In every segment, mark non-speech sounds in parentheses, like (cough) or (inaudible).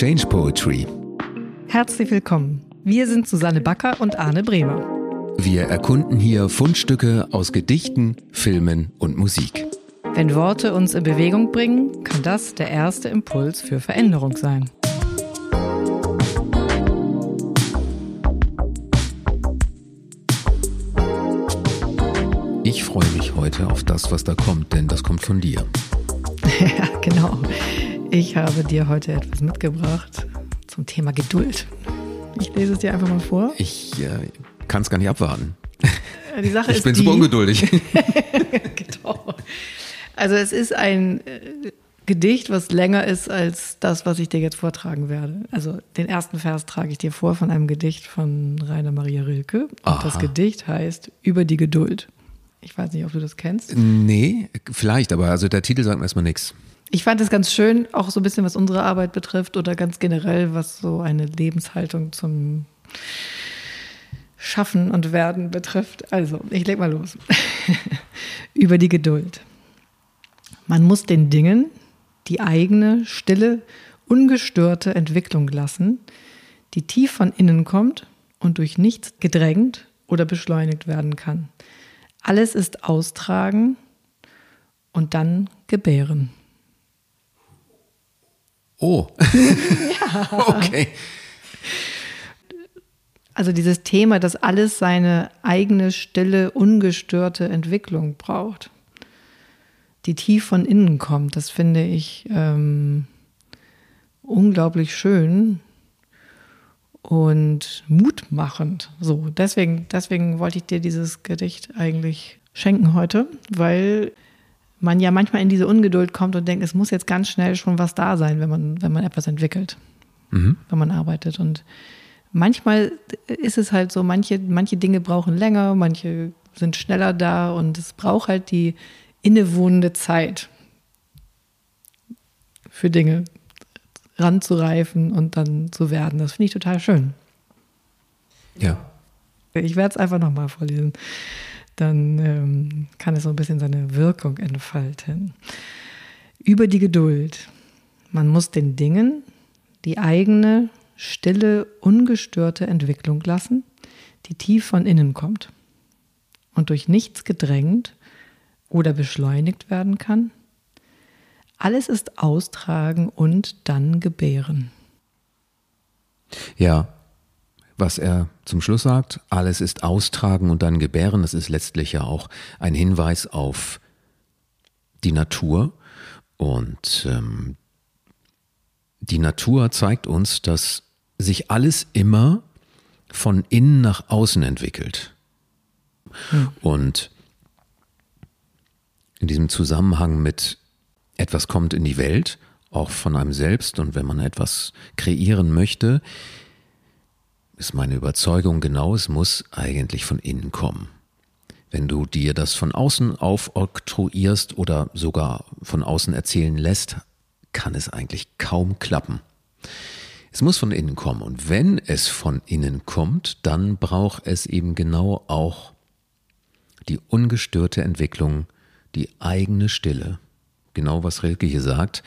Change Poetry. Herzlich willkommen. Wir sind Susanne Backer und Arne Bremer. Wir erkunden hier Fundstücke aus Gedichten, Filmen und Musik. Wenn Worte uns in Bewegung bringen, kann das der erste Impuls für Veränderung sein. Ich freue mich heute auf das, was da kommt, denn das kommt von dir. (laughs) ja, genau. Ich habe dir heute etwas mitgebracht zum Thema Geduld. Ich lese es dir einfach mal vor. Ich äh, kann es gar nicht abwarten. Die Sache ich ist bin die, super ungeduldig. (laughs) (laughs) genau. Also es ist ein äh, Gedicht, was länger ist als das, was ich dir jetzt vortragen werde. Also den ersten Vers trage ich dir vor von einem Gedicht von Rainer Maria Rilke. Und Aha. das Gedicht heißt Über die Geduld. Ich weiß nicht, ob du das kennst. nee, vielleicht, aber also der Titel sagt mir erstmal nichts. Ich fand es ganz schön, auch so ein bisschen was unsere Arbeit betrifft oder ganz generell, was so eine Lebenshaltung zum Schaffen und Werden betrifft. Also, ich leg mal los. (laughs) Über die Geduld. Man muss den Dingen die eigene, stille, ungestörte Entwicklung lassen, die tief von innen kommt und durch nichts gedrängt oder beschleunigt werden kann. Alles ist austragen und dann gebären. Oh. (laughs) okay. Also dieses Thema, dass alles seine eigene, stille, ungestörte Entwicklung braucht, die tief von innen kommt, das finde ich ähm, unglaublich schön und mutmachend. So, deswegen, deswegen wollte ich dir dieses Gedicht eigentlich schenken heute, weil man ja manchmal in diese Ungeduld kommt und denkt, es muss jetzt ganz schnell schon was da sein, wenn man, wenn man etwas entwickelt, Mhm. wenn man arbeitet. Und manchmal ist es halt so, manche, manche Dinge brauchen länger, manche sind schneller da und es braucht halt die innewohnende Zeit für Dinge ranzureifen und dann zu werden. Das finde ich total schön. Ja. Ich werde es einfach nochmal vorlesen. Dann ähm, kann es so ein bisschen seine Wirkung entfalten. Über die Geduld. Man muss den Dingen die eigene, stille, ungestörte Entwicklung lassen, die tief von innen kommt und durch nichts gedrängt oder beschleunigt werden kann. Alles ist austragen und dann gebären. Ja, was er zum Schluss sagt, alles ist austragen und dann gebären, das ist letztlich ja auch ein Hinweis auf die Natur. Und ähm, die Natur zeigt uns, dass sich alles immer von innen nach außen entwickelt. Und in diesem Zusammenhang mit etwas kommt in die Welt, auch von einem selbst, und wenn man etwas kreieren möchte, ist meine Überzeugung genau, es muss eigentlich von innen kommen. Wenn du dir das von außen aufoktroyierst oder sogar von außen erzählen lässt, kann es eigentlich kaum klappen. Es muss von innen kommen. Und wenn es von innen kommt, dann braucht es eben genau auch die ungestörte Entwicklung, die eigene Stille. Genau was Rilke hier sagt.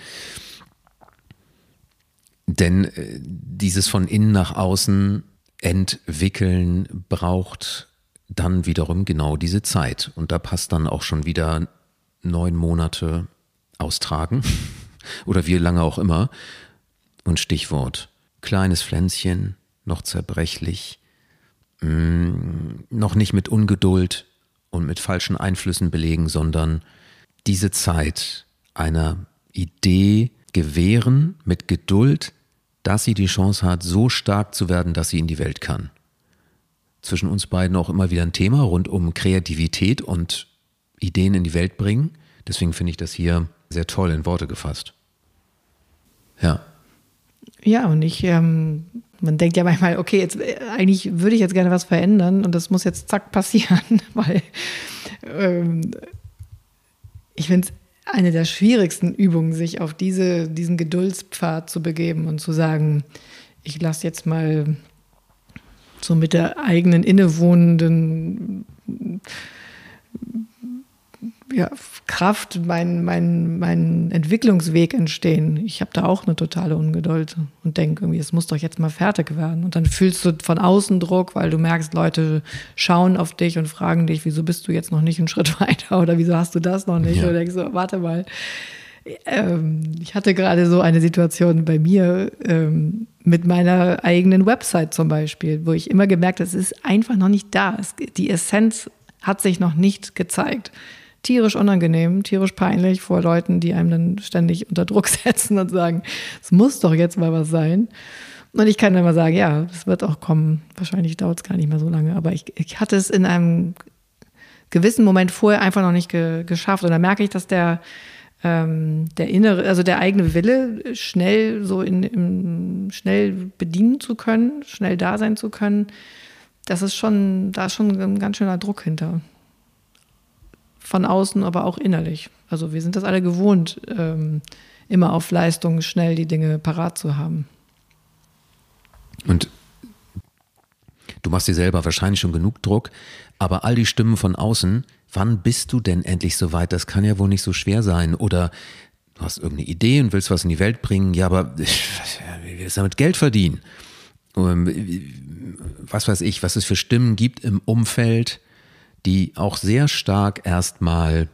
Denn äh, dieses von innen nach außen entwickeln braucht dann wiederum genau diese Zeit. Und da passt dann auch schon wieder neun Monate austragen (laughs) oder wie lange auch immer. Und Stichwort, kleines Pflänzchen, noch zerbrechlich, mh, noch nicht mit Ungeduld und mit falschen Einflüssen belegen, sondern diese Zeit einer Idee gewähren mit Geduld, dass sie die Chance hat, so stark zu werden, dass sie in die Welt kann. Zwischen uns beiden auch immer wieder ein Thema rund um Kreativität und Ideen in die Welt bringen. Deswegen finde ich das hier sehr toll in Worte gefasst. Ja. Ja, und ich, ähm, man denkt ja manchmal, okay, jetzt äh, eigentlich würde ich jetzt gerne was verändern und das muss jetzt zack passieren, (laughs) weil ähm, ich finde es eine der schwierigsten Übungen, sich auf diese, diesen Geduldspfad zu begeben und zu sagen, ich lasse jetzt mal so mit der eigenen innewohnenden ja, Kraft, mein, mein, mein Entwicklungsweg entstehen. Ich habe da auch eine totale Ungeduld und denke irgendwie, es muss doch jetzt mal fertig werden. Und dann fühlst du von außen Druck, weil du merkst, Leute schauen auf dich und fragen dich, wieso bist du jetzt noch nicht einen (laughs) Schritt weiter oder wieso hast du das noch nicht? Ja. Und denkst so, warte mal. Ähm, ich hatte gerade so eine Situation bei mir ähm, mit meiner eigenen Website zum Beispiel, wo ich immer gemerkt habe, es ist einfach noch nicht da. Es, die Essenz hat sich noch nicht gezeigt tierisch unangenehm, tierisch peinlich vor Leuten, die einem dann ständig unter Druck (laughs) setzen und sagen, es muss doch jetzt mal was sein. Und ich kann dann mal sagen, ja, es wird auch kommen. Wahrscheinlich dauert es gar nicht mehr so lange. Aber ich, ich hatte es in einem gewissen Moment vorher einfach noch nicht ge geschafft. Und da merke ich, dass der, ähm, der innere, also der eigene Wille, schnell so in, in, schnell bedienen zu können, schnell da sein zu können, das ist schon, da ist schon ein ganz schöner Druck hinter von außen, aber auch innerlich. Also wir sind das alle gewohnt, ähm, immer auf Leistung schnell die Dinge parat zu haben. Und du machst dir selber wahrscheinlich schon genug Druck, aber all die Stimmen von außen, wann bist du denn endlich so weit? Das kann ja wohl nicht so schwer sein. Oder du hast irgendeine Idee und willst was in die Welt bringen, ja, aber (laughs) wie willst du damit Geld verdienen? Ähm, was weiß ich, was es für Stimmen gibt im Umfeld, die auch sehr stark erstmal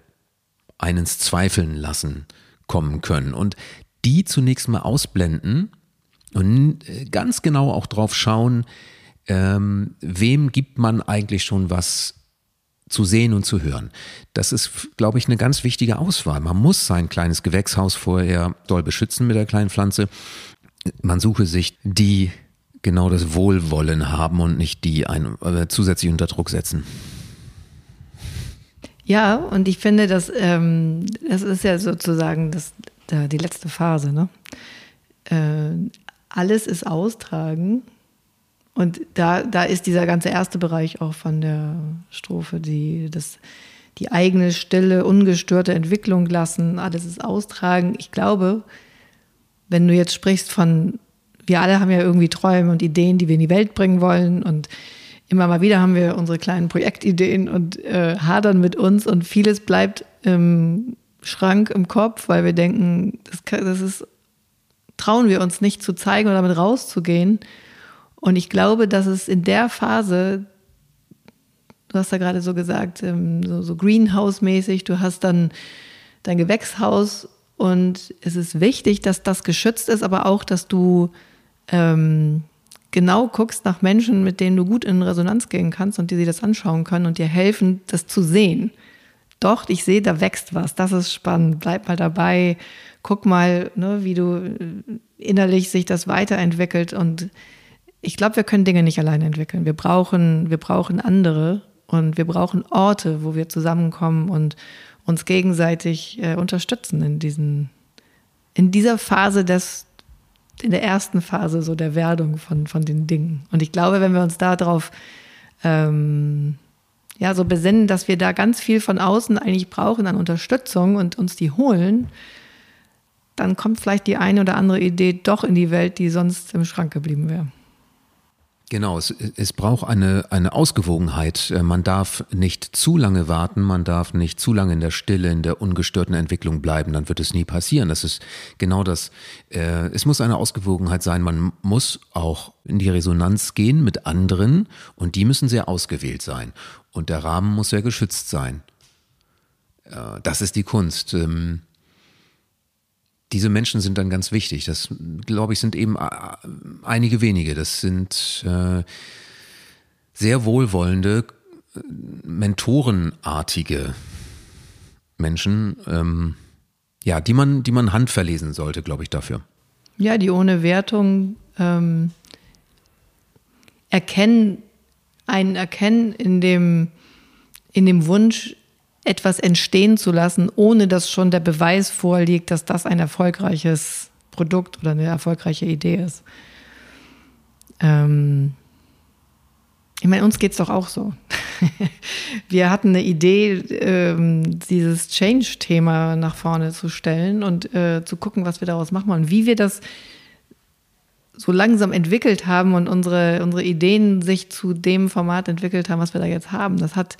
eines Zweifeln lassen kommen können. Und die zunächst mal ausblenden und äh, ganz genau auch drauf schauen, ähm, wem gibt man eigentlich schon was zu sehen und zu hören. Das ist, glaube ich, eine ganz wichtige Auswahl. Man muss sein kleines Gewächshaus vorher doll beschützen mit der kleinen Pflanze. Man suche sich die genau das Wohlwollen haben und nicht die einen äh, zusätzlich unter Druck setzen. Ja, und ich finde, dass ähm, das ist ja sozusagen das, die letzte Phase. Ne? Äh, alles ist austragen. Und da, da ist dieser ganze erste Bereich auch von der Strophe, die, das, die eigene stille, ungestörte Entwicklung lassen, alles ist austragen. Ich glaube, wenn du jetzt sprichst von, wir alle haben ja irgendwie Träume und Ideen, die wir in die Welt bringen wollen und immer mal wieder haben wir unsere kleinen Projektideen und äh, hadern mit uns und vieles bleibt im Schrank im Kopf, weil wir denken, das, das ist, trauen wir uns nicht zu zeigen oder damit rauszugehen. Und ich glaube, dass es in der Phase, du hast ja gerade so gesagt, ähm, so, so Greenhouse-mäßig, du hast dann dein Gewächshaus und es ist wichtig, dass das geschützt ist, aber auch, dass du ähm, genau guckst nach Menschen, mit denen du gut in Resonanz gehen kannst und die sich das anschauen können und dir helfen, das zu sehen. Doch, ich sehe, da wächst was. Das ist spannend. Bleib mal dabei. Guck mal, ne, wie du äh, innerlich sich das weiterentwickelt. Und ich glaube, wir können Dinge nicht alleine entwickeln. Wir brauchen, wir brauchen andere und wir brauchen Orte, wo wir zusammenkommen und uns gegenseitig äh, unterstützen in diesen, in dieser Phase des, in der ersten Phase so der Werdung von, von den Dingen. Und ich glaube, wenn wir uns darauf ähm, ja, so besinnen, dass wir da ganz viel von außen eigentlich brauchen an Unterstützung und uns die holen, dann kommt vielleicht die eine oder andere Idee doch in die Welt, die sonst im Schrank geblieben wäre. Genau, es, es braucht eine, eine Ausgewogenheit. Äh, man darf nicht zu lange warten, man darf nicht zu lange in der Stille, in der ungestörten Entwicklung bleiben, dann wird es nie passieren. Das ist genau das. Äh, es muss eine Ausgewogenheit sein, man muss auch in die Resonanz gehen mit anderen und die müssen sehr ausgewählt sein. Und der Rahmen muss sehr geschützt sein. Äh, das ist die Kunst. Diese Menschen sind dann ganz wichtig. Das, glaube ich, sind eben äh, einige wenige. Das sind äh, sehr wohlwollende, mentorenartige Menschen, ähm, ja, die man, die man handverlesen sollte, glaube ich, dafür. Ja, die ohne Wertung ähm, erkennen, einen erkennen in dem, in dem Wunsch, etwas entstehen zu lassen, ohne dass schon der Beweis vorliegt, dass das ein erfolgreiches Produkt oder eine erfolgreiche Idee ist. Ähm ich meine, uns geht es doch auch so. (laughs) Wir hatten eine Idee, ähm, dieses Change-Thema nach vorne zu stellen und äh, zu gucken, was wir daraus machen und wie wir das so langsam entwickelt haben und unsere, unsere Ideen sich zu dem Format entwickelt haben, was wir da jetzt haben. Das hat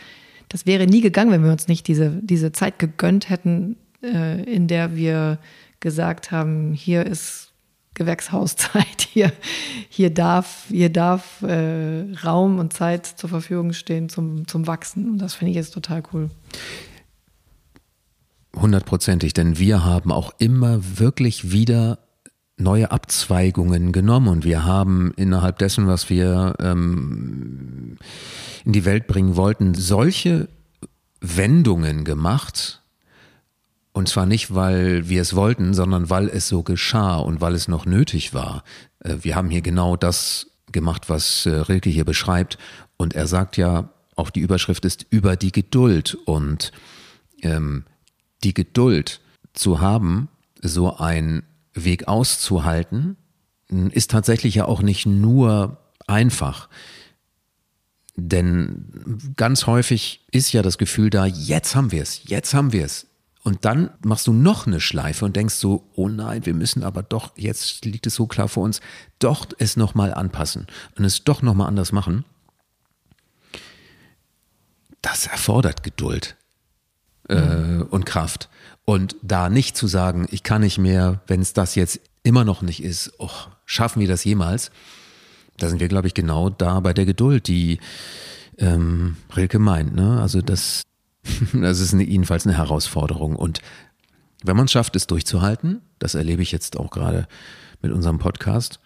das wäre nie gegangen, wenn wir uns nicht diese, diese Zeit gegönnt hätten, äh, in der wir gesagt haben, hier ist Gewächshauszeit, (laughs) hier, hier darf, hier darf äh, Raum und Zeit zur Verfügung stehen zum, zum Wachsen. Und das finde ich jetzt total cool. Hundertprozentig, denn wir haben auch immer wirklich wieder neue Abzweigungen genommen und wir haben innerhalb dessen, was wir ähm, in die Welt bringen wollten, solche Wendungen gemacht, und zwar nicht, weil wir es wollten, sondern weil es so geschah und weil es noch nötig war. Äh, wir haben hier genau das gemacht, was äh, Rilke hier beschreibt. Und er sagt ja, auch die Überschrift ist über die Geduld. Und ähm, die Geduld zu haben, so ein Weg auszuhalten, ist tatsächlich ja auch nicht nur einfach. Denn ganz häufig ist ja das Gefühl da, jetzt haben wir es, jetzt haben wir es. Und dann machst du noch eine Schleife und denkst so, oh nein, wir müssen aber doch, jetzt liegt es so klar vor uns, doch es nochmal anpassen und es doch nochmal anders machen. Das erfordert Geduld äh, mhm. und Kraft. Und da nicht zu sagen, ich kann nicht mehr, wenn es das jetzt immer noch nicht ist, oh, schaffen wir das jemals? Da sind wir, glaube ich, genau da bei der Geduld, die ähm, Rilke meint. Ne? Also das, (laughs) das ist eine, jedenfalls eine Herausforderung. Und wenn man es schafft, es durchzuhalten, das erlebe ich jetzt auch gerade mit unserem Podcast,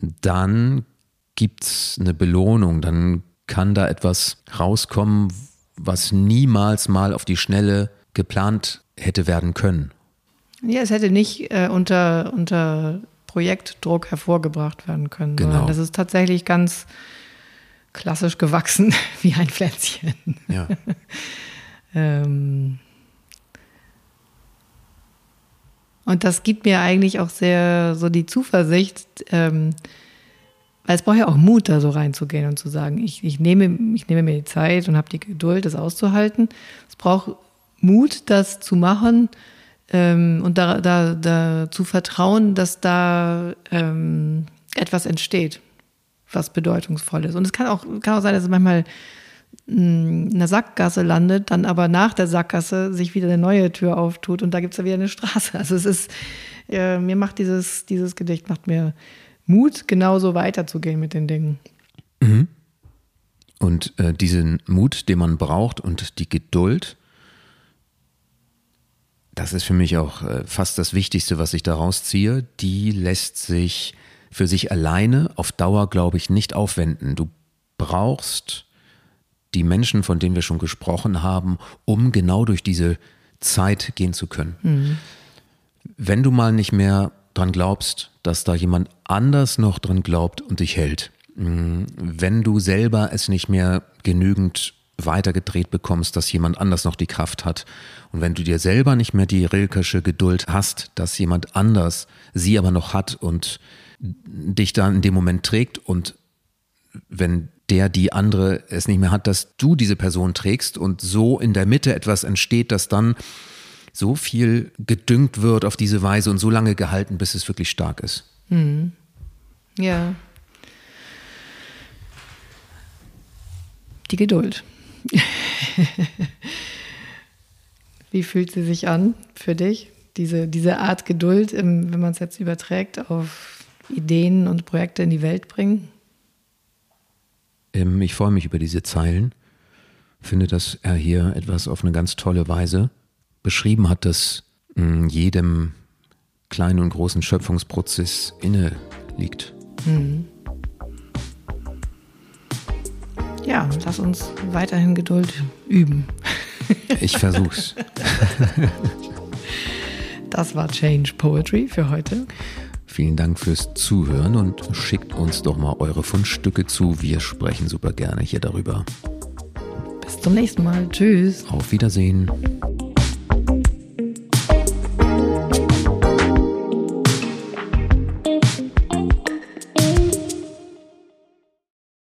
dann gibt es eine Belohnung, dann kann da etwas rauskommen, was niemals mal auf die Schnelle geplant hätte werden können. Ja, es hätte nicht äh, unter, unter Projektdruck hervorgebracht werden können. Genau. Das ist tatsächlich ganz klassisch gewachsen (laughs) wie ein Pflänzchen. Ja. (laughs) ähm, und das gibt mir eigentlich auch sehr so die Zuversicht, ähm, weil es braucht ja auch Mut, da so reinzugehen und zu sagen, ich, ich, nehme, ich nehme mir die Zeit und habe die Geduld, das auszuhalten. Es braucht Mut, das zu machen ähm, und da, da, da zu vertrauen, dass da ähm, etwas entsteht, was bedeutungsvoll ist. Und es kann auch, kann auch sein, dass es manchmal in einer Sackgasse landet, dann aber nach der Sackgasse sich wieder eine neue Tür auftut und da gibt es ja wieder eine Straße. (laughs) Also es ist, äh, mir macht dieses, dieses Gedicht macht mir Mut, genauso weiterzugehen mit den Dingen. Mhm. Und äh, diesen Mut, den man braucht und die Geduld, das ist für mich auch äh, fast das Wichtigste, was ich daraus ziehe, die lässt sich für sich alleine auf Dauer, glaube ich, nicht aufwenden. Du brauchst die Menschen, von denen wir schon gesprochen haben, um genau durch diese Zeit gehen zu können. Mhm. Wenn du mal nicht mehr dran glaubst, dass da jemand anders noch dran glaubt und dich hält, mm, wenn du selber es nicht mehr genügend weitergedreht bekommst, dass jemand anders noch die Kraft hat. Und wenn du dir selber nicht mehr die Rilkersche Geduld hast, dass jemand anders sie aber noch hat und dich dann in dem Moment trägt und wenn der die andere es nicht mehr hat, dass du diese Person trägst und so in der Mitte etwas entsteht, das dann so viel gedüngt wird auf diese Weise und so lange gehalten, bis es wirklich stark ist. Hm. Ja. Die Geduld. (laughs) Wie fühlt sie sich an für dich? Diese, diese Art Geduld, wenn man es jetzt überträgt auf Ideen und Projekte in die Welt bringen? Ähm, ich freue mich über diese Zeilen. Finde, dass er hier etwas auf eine ganz tolle Weise beschrieben hat, das mm, jedem kleinen und großen Schöpfungsprozess inne liegt. Mhm. Ja, lass uns weiterhin Geduld üben. Ich versuch's. Das war Change Poetry für heute. Vielen Dank fürs Zuhören und schickt uns doch mal eure Fundstücke zu. Wir sprechen super gerne hier darüber. Bis zum nächsten Mal. Tschüss. Auf Wiedersehen.